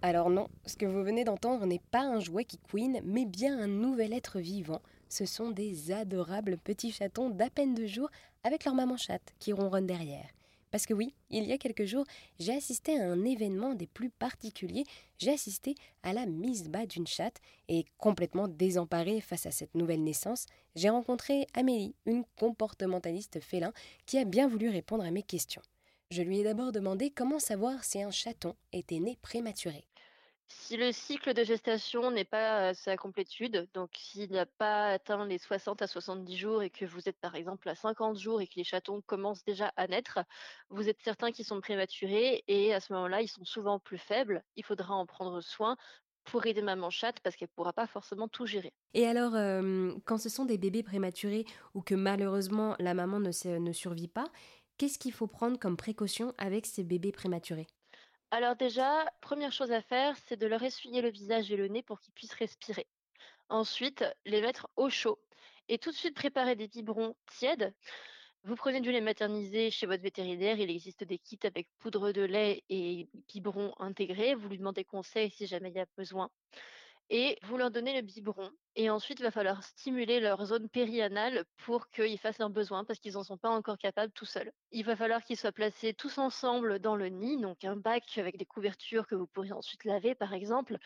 Alors non, ce que vous venez d'entendre n'est pas un jouet qui couine, mais bien un nouvel être vivant. Ce sont des adorables petits chatons d'à peine deux jours avec leur maman chatte qui ronronne derrière. Parce que oui, il y a quelques jours, j'ai assisté à un événement des plus particuliers. J'ai assisté à la mise bas d'une chatte et complètement désemparée face à cette nouvelle naissance, j'ai rencontré Amélie, une comportementaliste félin, qui a bien voulu répondre à mes questions. Je lui ai d'abord demandé comment savoir si un chaton était né prématuré. Si le cycle de gestation n'est pas à sa complétude, donc s'il n'a pas atteint les 60 à 70 jours et que vous êtes par exemple à 50 jours et que les chatons commencent déjà à naître, vous êtes certain qu'ils sont prématurés et à ce moment-là, ils sont souvent plus faibles. Il faudra en prendre soin pour aider maman chatte parce qu'elle ne pourra pas forcément tout gérer. Et alors, euh, quand ce sont des bébés prématurés ou que malheureusement la maman ne, ne survit pas, Qu'est-ce qu'il faut prendre comme précaution avec ces bébés prématurés? Alors déjà, première chose à faire, c'est de leur essuyer le visage et le nez pour qu'ils puissent respirer. Ensuite, les mettre au chaud et tout de suite préparer des biberons tièdes. Vous prenez du lait maternisé chez votre vétérinaire, il existe des kits avec poudre de lait et biberons intégrés. Vous lui demandez conseil si jamais il y a besoin et vous leur donnez le biberon. Et ensuite, il va falloir stimuler leur zone périanale pour qu'ils fassent leurs besoins parce qu'ils n'en sont pas encore capables tout seuls. Il va falloir qu'ils soient placés tous ensemble dans le nid, donc un bac avec des couvertures que vous pourrez ensuite laver, par exemple,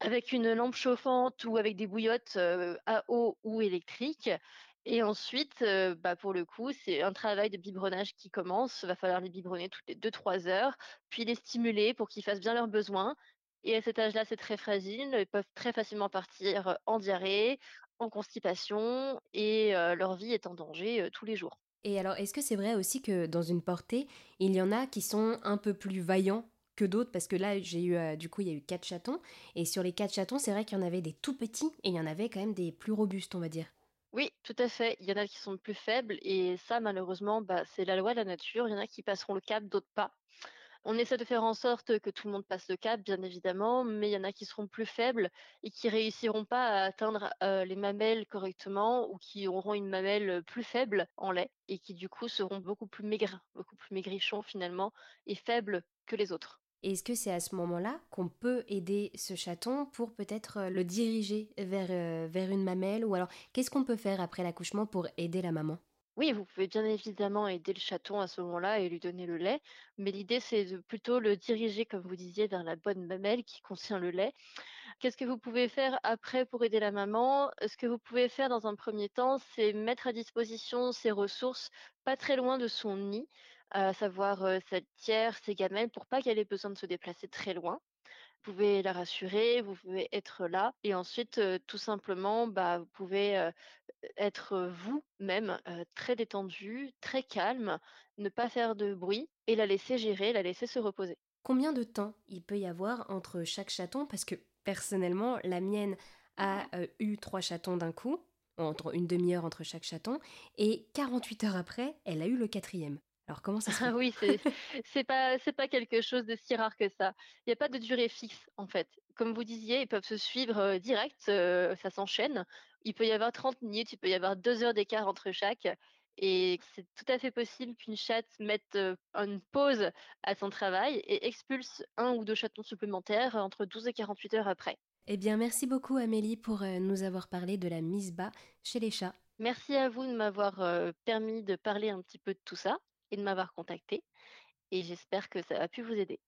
avec une lampe chauffante ou avec des bouillottes euh, à eau ou électrique. Et ensuite, euh, bah pour le coup, c'est un travail de biberonnage qui commence. Il va falloir les biberonner toutes les 2-3 heures, puis les stimuler pour qu'ils fassent bien leurs besoins. Et à cet âge-là, c'est très fragile. Ils peuvent très facilement partir en diarrhée, en constipation, et leur vie est en danger tous les jours. Et alors, est-ce que c'est vrai aussi que dans une portée, il y en a qui sont un peu plus vaillants que d'autres? Parce que là j'ai eu du coup il y a eu quatre chatons et sur les quatre chatons c'est vrai qu'il y en avait des tout petits et il y en avait quand même des plus robustes on va dire. Oui, tout à fait. Il y en a qui sont plus faibles et ça malheureusement bah, c'est la loi de la nature. Il y en a qui passeront le cap, d'autres pas. On essaie de faire en sorte que tout le monde passe le cap, bien évidemment, mais il y en a qui seront plus faibles et qui réussiront pas à atteindre les mamelles correctement ou qui auront une mamelle plus faible en lait et qui du coup seront beaucoup plus maigres, beaucoup plus maigrichons finalement et faibles que les autres. Est-ce que c'est à ce moment-là qu'on peut aider ce chaton pour peut-être le diriger vers, vers une mamelle Ou alors, qu'est-ce qu'on peut faire après l'accouchement pour aider la maman? Oui, vous pouvez bien évidemment aider le chaton à ce moment-là et lui donner le lait, mais l'idée c'est de plutôt le diriger, comme vous disiez, vers la bonne mamelle qui contient le lait. Qu'est-ce que vous pouvez faire après pour aider la maman? Ce que vous pouvez faire dans un premier temps, c'est mettre à disposition ses ressources pas très loin de son nid, à savoir sa tière, ses gamelles, pour pas qu'elle ait besoin de se déplacer très loin. Vous pouvez la rassurer, vous pouvez être là et ensuite, euh, tout simplement, bah, vous pouvez, euh, être vous-même, euh, très détendu, très calme, ne pas faire de bruit et la laisser gérer, la laisser se reposer. Combien de temps il peut y avoir entre chaque chaton? Parce que personnellement, la mienne a eu trois chatons d'un coup, entre une demi-heure entre chaque chaton, et 48 heures après, elle a eu le quatrième. Alors comment ça se fait? Ah oui, c'est pas c'est pas quelque chose de si rare que ça. Il n'y a pas de durée fixe en fait. Comme vous disiez, ils peuvent se suivre euh, direct, euh, ça s'enchaîne. Il peut y avoir 30 minutes, il peut y avoir deux heures d'écart entre chaque. Et c'est tout à fait possible qu'une chatte mette euh, une pause à son travail et expulse un ou deux chatons supplémentaires entre 12 et 48 heures après. Eh bien, merci beaucoup Amélie pour nous avoir parlé de la mise bas chez les chats. Merci à vous de m'avoir permis de parler un petit peu de tout ça et de m'avoir contacté. Et j'espère que ça a pu vous aider.